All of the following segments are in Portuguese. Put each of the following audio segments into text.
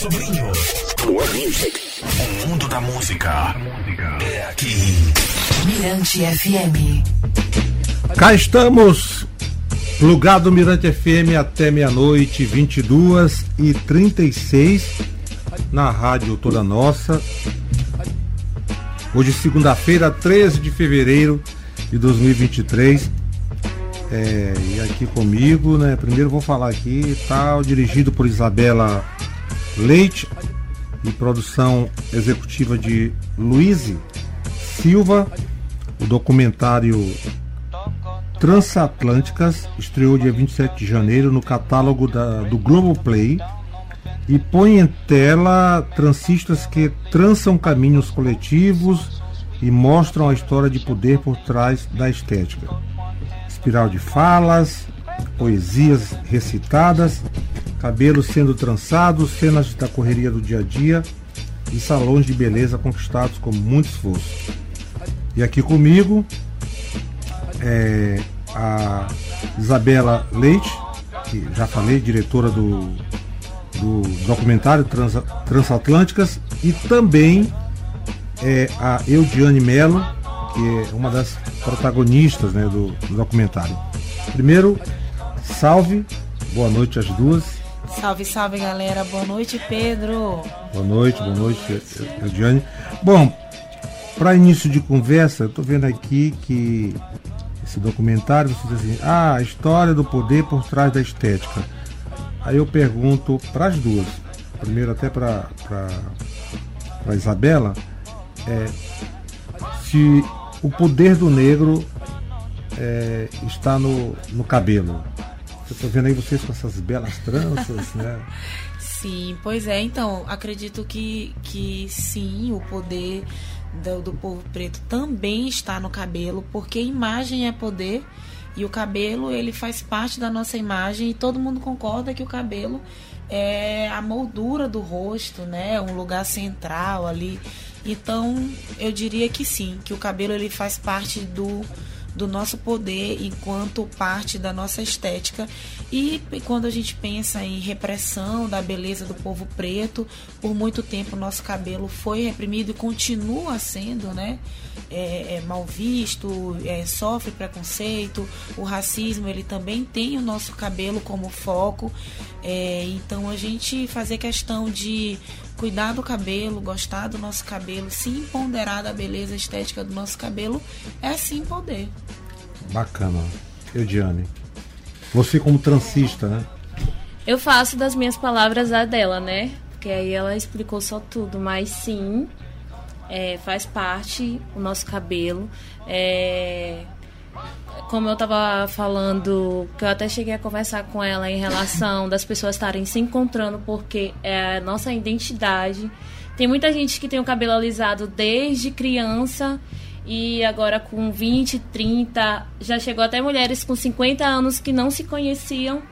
Sobrinho. More Music. O mundo da música é aqui. Mirante FM. Cá estamos, plugado Mirante FM até meia-noite, 22 e 36 na rádio Toda Nossa. Hoje, segunda-feira, 13 de fevereiro de 2023. É, e aqui comigo, né? Primeiro vou falar aqui, tal, dirigido por Isabela Leite e produção executiva de Luiz Silva. O documentário Transatlânticas estreou dia 27 de janeiro no catálogo da, do Globoplay e põe em tela transistas que trançam caminhos coletivos e mostram a história de poder por trás da estética. Espiral de falas, poesias recitadas, cabelos sendo trançados, cenas da correria do dia a dia e salões de beleza conquistados com muito esforço. E aqui comigo é a Isabela Leite, que já falei, diretora do, do documentário Trans, Transatlânticas, e também é a Eudiane Melo, que é uma das protagonistas né, do, do documentário. Primeiro, salve, boa noite às duas. Salve, salve galera, boa noite Pedro. Boa noite, boa noite, Eudiane. Bom, para início de conversa, eu estou vendo aqui que esse documentário, você diz assim, ah, a história do poder por trás da estética. Aí eu pergunto para as duas, primeiro até para a Isabela, é, se o poder do negro é, está no, no cabelo. Eu estou vendo aí vocês com essas belas tranças, né? Sim, pois é. Então, acredito que, que sim, o poder do, do povo preto também está no cabelo, porque imagem é poder e o cabelo ele faz parte da nossa imagem e todo mundo concorda que o cabelo é a moldura do rosto, né? Um lugar central ali. Então, eu diria que sim, que o cabelo ele faz parte do do nosso poder enquanto parte da nossa estética. E quando a gente pensa em repressão da beleza do povo preto, por muito tempo nosso cabelo foi reprimido e continua sendo, né? É, é mal visto, é, sofre preconceito, o racismo ele também tem o nosso cabelo como foco. É, então a gente fazer questão de cuidar do cabelo, gostar do nosso cabelo, se empoderar da beleza estética do nosso cabelo, é sim poder. Bacana. Eudiane. Você como transista, né? Eu faço das minhas palavras a dela, né? Porque aí ela explicou só tudo, mas sim, é, faz parte o nosso cabelo. É, como eu estava falando, que eu até cheguei a conversar com ela em relação das pessoas estarem se encontrando porque é a nossa identidade. Tem muita gente que tem o cabelo alisado desde criança e agora com 20, 30, já chegou até mulheres com 50 anos que não se conheciam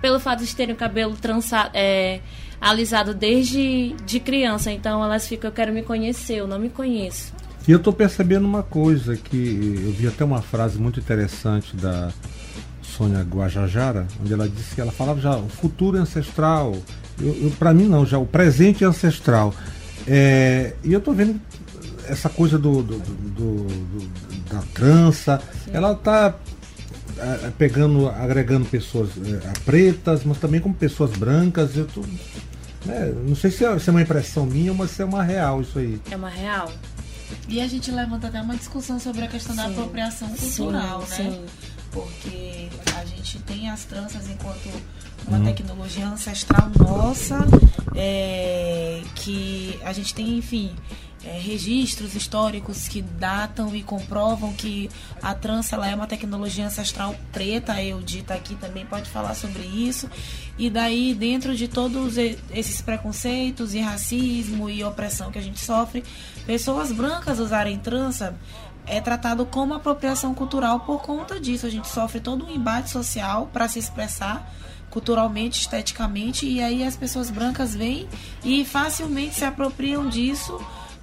pelo fato de terem o cabelo trançado, é, alisado desde de criança. Então elas ficam, eu quero me conhecer, eu não me conheço. E eu estou percebendo uma coisa que eu vi até uma frase muito interessante da Sônia Guajajara, onde ela disse que ela falava já o futuro é ancestral. Para mim não, já o presente é ancestral. É, e eu estou vendo essa coisa do, do, do, do da trança, Sim. ela está é, pegando, agregando pessoas é, pretas, mas também como pessoas brancas. Eu tô, né, não sei se é, se é uma impressão minha, mas se é uma real isso aí. É uma real. E a gente levanta até uma discussão sobre a questão sim, da apropriação cultural, sim, né? Sim. Porque a gente tem as tranças enquanto uma hum. tecnologia ancestral nossa, é, que a gente tem, enfim, é, registros históricos que datam e comprovam que a trança ela é uma tecnologia ancestral preta. A Eudita aqui também pode falar sobre isso. E daí, dentro de todos esses preconceitos e racismo e opressão que a gente sofre, pessoas brancas usarem trança é tratado como apropriação cultural por conta disso. A gente sofre todo um embate social para se expressar culturalmente, esteticamente, e aí as pessoas brancas vêm e facilmente se apropriam disso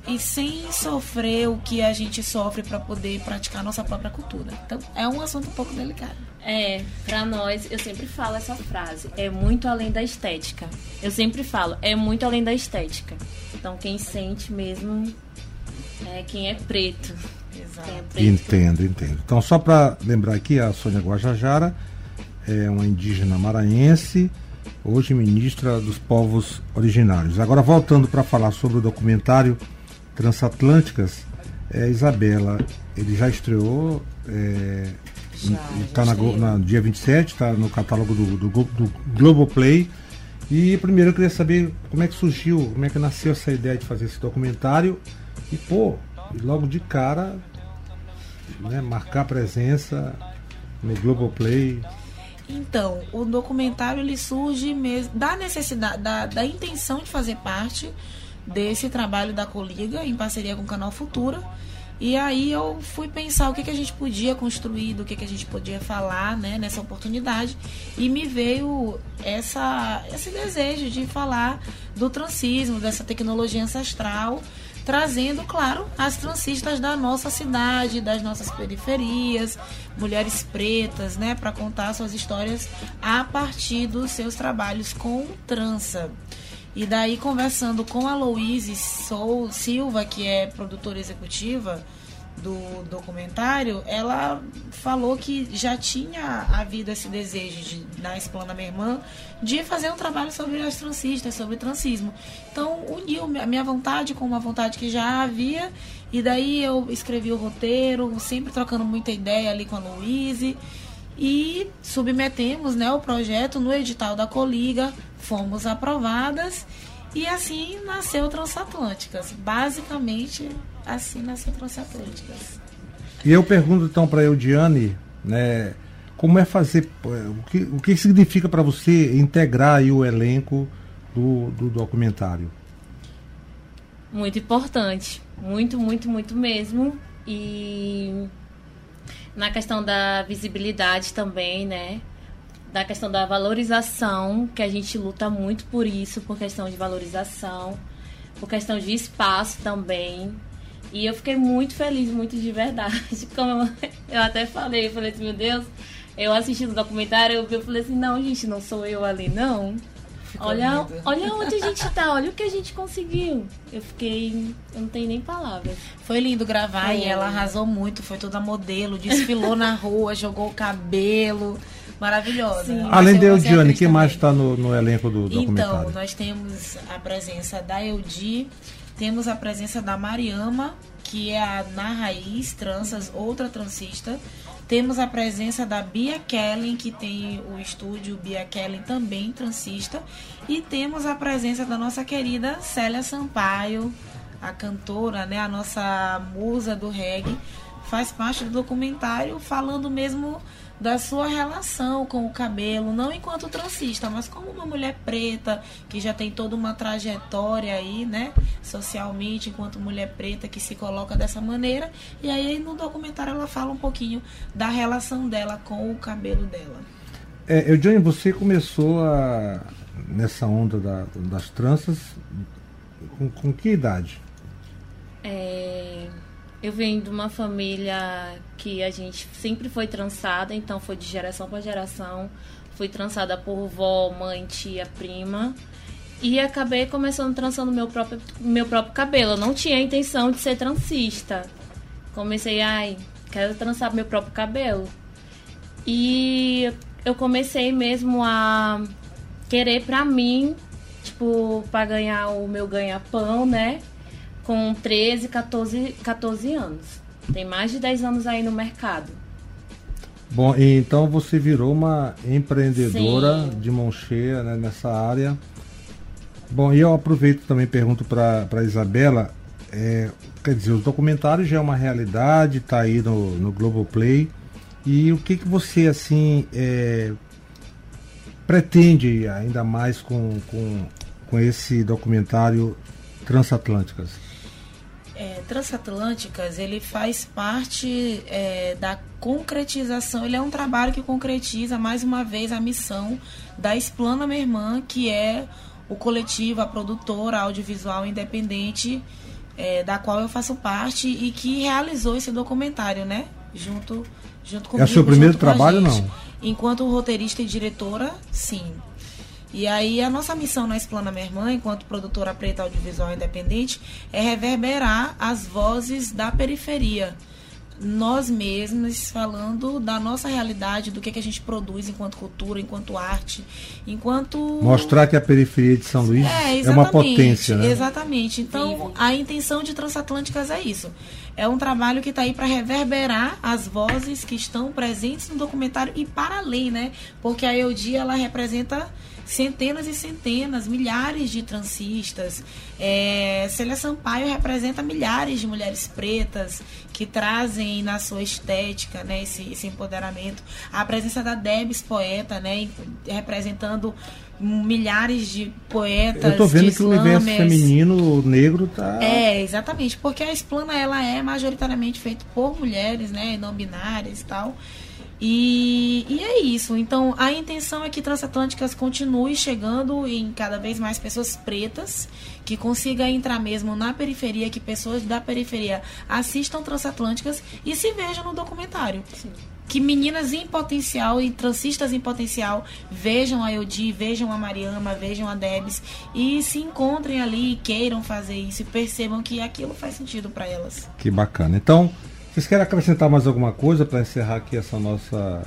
e sem sofrer o que a gente sofre para poder praticar nossa própria cultura. Então, é um assunto um pouco delicado. É, pra nós, eu sempre falo essa frase, é muito além da estética. Eu sempre falo, é muito além da estética. Então, quem sente mesmo é quem é preto. Exato. Entendo, entendo. Então, só para lembrar aqui, a Sônia Guajajara é uma indígena maranhense, hoje ministra dos povos originários. Agora, voltando para falar sobre o documentário Transatlânticas, é, Isabela, ele já estreou, é, está na dia 27, está no catálogo do, do, do Globoplay. E primeiro eu queria saber como é que surgiu, como é que nasceu essa ideia de fazer esse documentário. E pô, e logo de cara, né, marcar presença no Globoplay. Então, o documentário ele surge mesmo da necessidade, da, da intenção de fazer parte desse trabalho da Coliga em parceria com o Canal Futura. E aí eu fui pensar o que, que a gente podia construir, do que, que a gente podia falar né, nessa oportunidade. E me veio essa, esse desejo de falar do transismo, dessa tecnologia ancestral, trazendo, claro, as transistas da nossa cidade, das nossas periferias, mulheres pretas, né, para contar suas histórias a partir dos seus trabalhos com trança. E daí, conversando com a Louise Sou Silva, que é produtora executiva do documentário, ela falou que já tinha havido esse desejo de, na Minha Irmã de fazer um trabalho sobre as transistas, sobre transismo. Então, uniu a minha vontade com uma vontade que já havia, e daí eu escrevi o roteiro, sempre trocando muita ideia ali com a Louise e submetemos né, o projeto no edital da Coliga, fomos aprovadas e assim nasceu Transatlânticas. Basicamente, assim nasceu Transatlânticas. E eu pergunto então para Eudiane, né, como é fazer, o que, o que significa para você integrar aí o elenco do, do documentário? Muito importante. Muito, muito, muito mesmo. E na questão da visibilidade também, né? Da questão da valorização, que a gente luta muito por isso, por questão de valorização, por questão de espaço também. E eu fiquei muito feliz, muito de verdade. Como eu, até falei, eu falei assim, meu Deus, eu assistindo o documentário, eu, eu falei assim, não, gente, não sou eu ali, não. Ficou Olha, lindo. olha onde a gente tá, olha o que a gente conseguiu. Eu fiquei. Eu não tenho nem palavras. Foi lindo gravar e Foi. ela arrasou muito, foi toda modelo, desfilou na rua, jogou o cabelo. Maravilhosa. Sim. Além da atriz quem mais está no, no elenco do Então, documentário? nós temos a presença da Eudi, temos a presença da Mariama, que é a Na Raiz Tranças, outra transista. Temos a presença da Bia Kellen, que tem o estúdio Bia Kellen, também transista. E temos a presença da nossa querida Célia Sampaio, a cantora, né, a nossa musa do reggae, faz parte do documentário falando mesmo da sua relação com o cabelo, não enquanto transista, mas como uma mulher preta que já tem toda uma trajetória aí, né, socialmente, enquanto mulher preta que se coloca dessa maneira. E aí no documentário ela fala um pouquinho da relação dela com o cabelo dela. É, Eudiane, você começou a, nessa onda da- das tranças com, com que idade? É, eu venho de uma família que a gente sempre foi trançada, então foi de geração para geração. Fui trançada por vó, mãe, tia, prima. E acabei começando trançando meu próprio, meu próprio cabelo. Eu não tinha a intenção de ser transista. Comecei, ai, quero trançar meu próprio cabelo. E eu comecei mesmo a querer pra mim, tipo, pra ganhar o meu ganha-pão, né? Com 13, 14, 14 anos. Tem mais de 10 anos aí no mercado. Bom, então você virou uma empreendedora Sim. de mão cheia né, nessa área. Bom, e eu aproveito também e pergunto para a Isabela, é, quer dizer, os documentários já é uma realidade, está aí no, no Globoplay. E o que, que você assim é, pretende ainda mais com, com, com esse documentário Transatlânticas? É, Transatlânticas, ele faz parte é, da concretização, ele é um trabalho que concretiza mais uma vez a missão da Esplana Minha Irmã, que é o coletivo, a produtora audiovisual independente é, da qual eu faço parte e que realizou esse documentário, né? Junto, junto comigo. É o seu primeiro trabalho, não? Enquanto roteirista e diretora, sim. E aí a nossa missão na Explana Minha Irmã, enquanto produtora preta audiovisual independente, é reverberar as vozes da periferia. Nós mesmos falando da nossa realidade, do que, que a gente produz enquanto cultura, enquanto arte, enquanto Mostrar que a periferia de São Luís é, é uma potência, né? Exatamente. Então, a intenção de Transatlânticas é isso. É um trabalho que está aí para reverberar as vozes que estão presentes no documentário e para além, né? Porque a Eudi, ela representa centenas e centenas, milhares de transistas. É, Célia Sampaio representa milhares de mulheres pretas que trazem na sua estética né, esse, esse empoderamento. A presença da Debs, poeta, né, representando milhares de poetas. Eu tô vendo que o universo feminino negro tá. É, exatamente, porque a Explana ela é majoritariamente feita por mulheres, né, não binárias e tal. E, e é isso. Então, a intenção é que Transatlânticas continue chegando em cada vez mais pessoas pretas, que consiga entrar mesmo na periferia, que pessoas da periferia assistam Transatlânticas e se vejam no documentário. Que meninas em potencial e transistas em potencial vejam a Eudi, vejam a Mariama, vejam a Debs e se encontrem ali e queiram fazer isso e percebam que aquilo faz sentido para elas. Que bacana. Então, vocês querem acrescentar mais alguma coisa para encerrar aqui essa nossa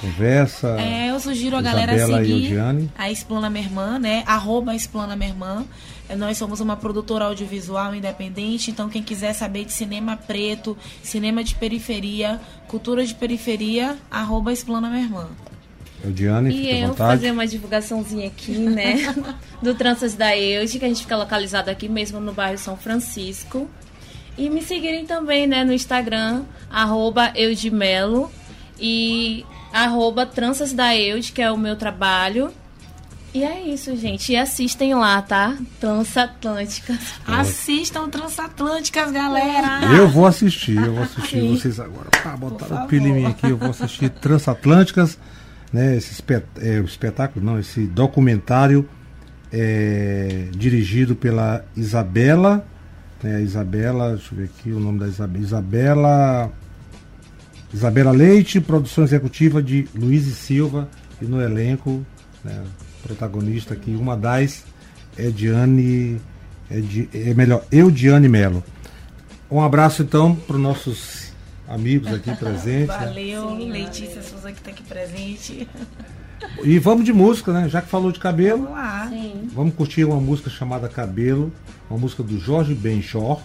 conversa? É, eu sugiro a galera Isabela e seguir a Explana Minha Irmã, né? Arroba Explana Minha Irmã. É, Nós somos uma produtora audiovisual independente, então quem quiser saber de cinema preto, cinema de periferia, cultura de periferia, arroba Explana Minha Irmã. Eudiane, E fique à eu vontade. fazer uma divulgaçãozinha aqui, né? do Tranças da Eude, que a gente fica localizado aqui mesmo no bairro São Francisco. E me seguirem também, né, no Instagram, arroba Eudimelo e arroba Tranças da Eude, que é o meu trabalho. E é isso, gente. E assistem lá, tá? Transatlânticas. Assistam Transatlânticas, galera! Eu vou assistir, eu vou assistir vocês agora. Pá, botaram o pilha em mim aqui, eu vou assistir Transatlânticas, né? Esse espet é, espetáculo, não, esse documentário é, dirigido pela Isabela, né? A Isabela, deixa eu ver aqui o nome da Isabela. Isabela. Isabela Leite, produção executiva de Luiz e Silva, e no elenco, né, protagonista aqui, uma das é Diane. É, de, é melhor, Eudiane Melo. Um abraço então para os nossos amigos aqui presentes. né? Valeu, Letícia Souza que tá aqui presente. E vamos de música, né? Já que falou de cabelo, Vamos lá. Sim. vamos curtir uma música chamada Cabelo, uma música do Jorge Ben Shore.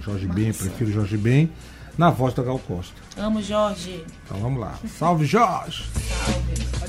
Jorge Ben, eu prefiro Jorge Ben, na voz da Gal Costa. Amo, Jorge. Então vamos lá. Salve Jorge! Salve.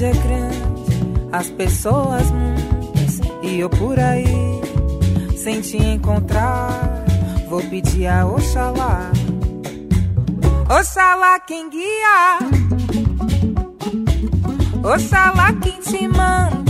Cidade é grande, as pessoas muitas e eu por aí sem te encontrar. Vou pedir a Oxalá, Oxalá quem guia, Oxalá quem te mandou.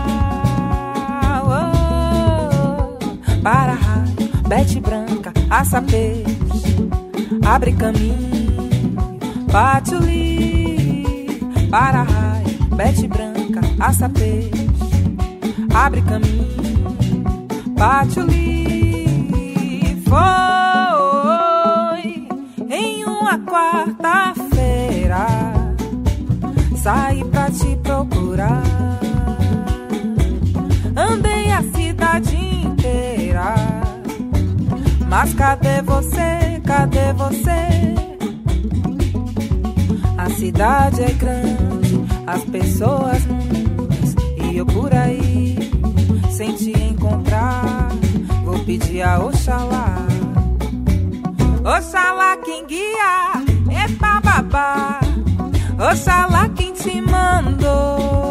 Bete branca, peixe, abre caminho, patchouli. Para raio, bete branca, peixe, abre caminho, patchouli. Foi em uma quarta-feira, saí pra te procurar. Andei a cidade. Mas cadê você? Cadê você? A cidade é grande, as pessoas muitas e eu por aí sem te encontrar. Vou pedir a Oxalá, Oxalá quem guia é babá. Oxalá quem te mandou.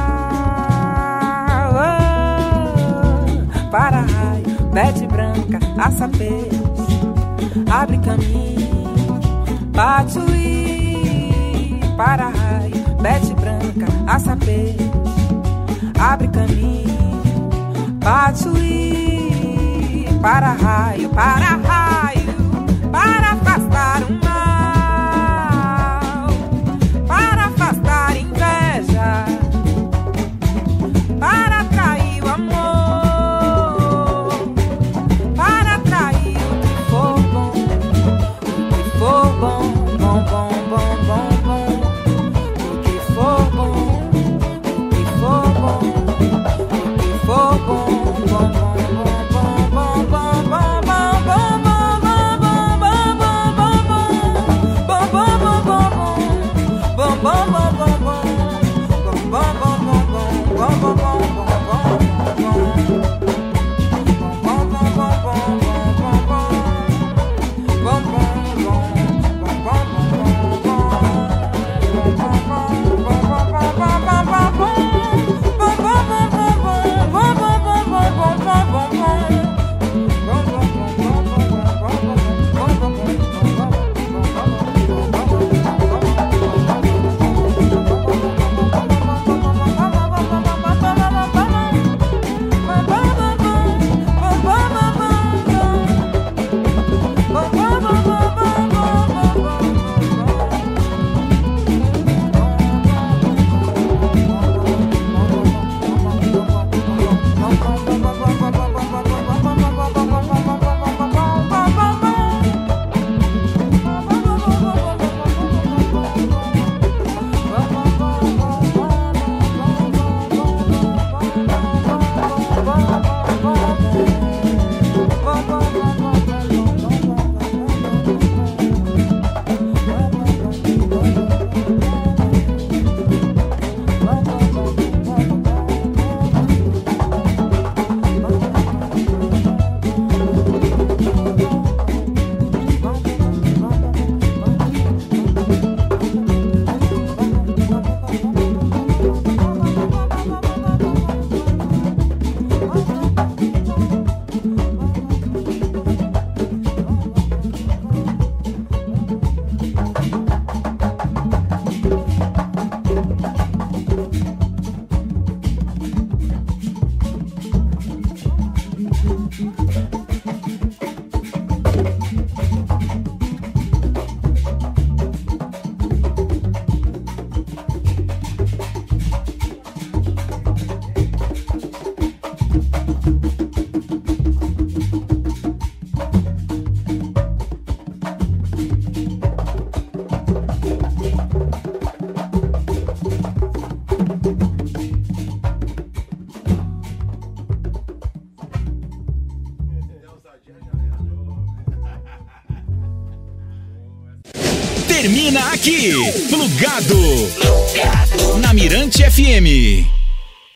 Oh, para raio, bete branca, aça peixe, abre caminho, patchouli. Para raio, bete branca, aça peixe, abre caminho, patchouli. Para raio, para raio, aqui. Plugado. Na Mirante FM.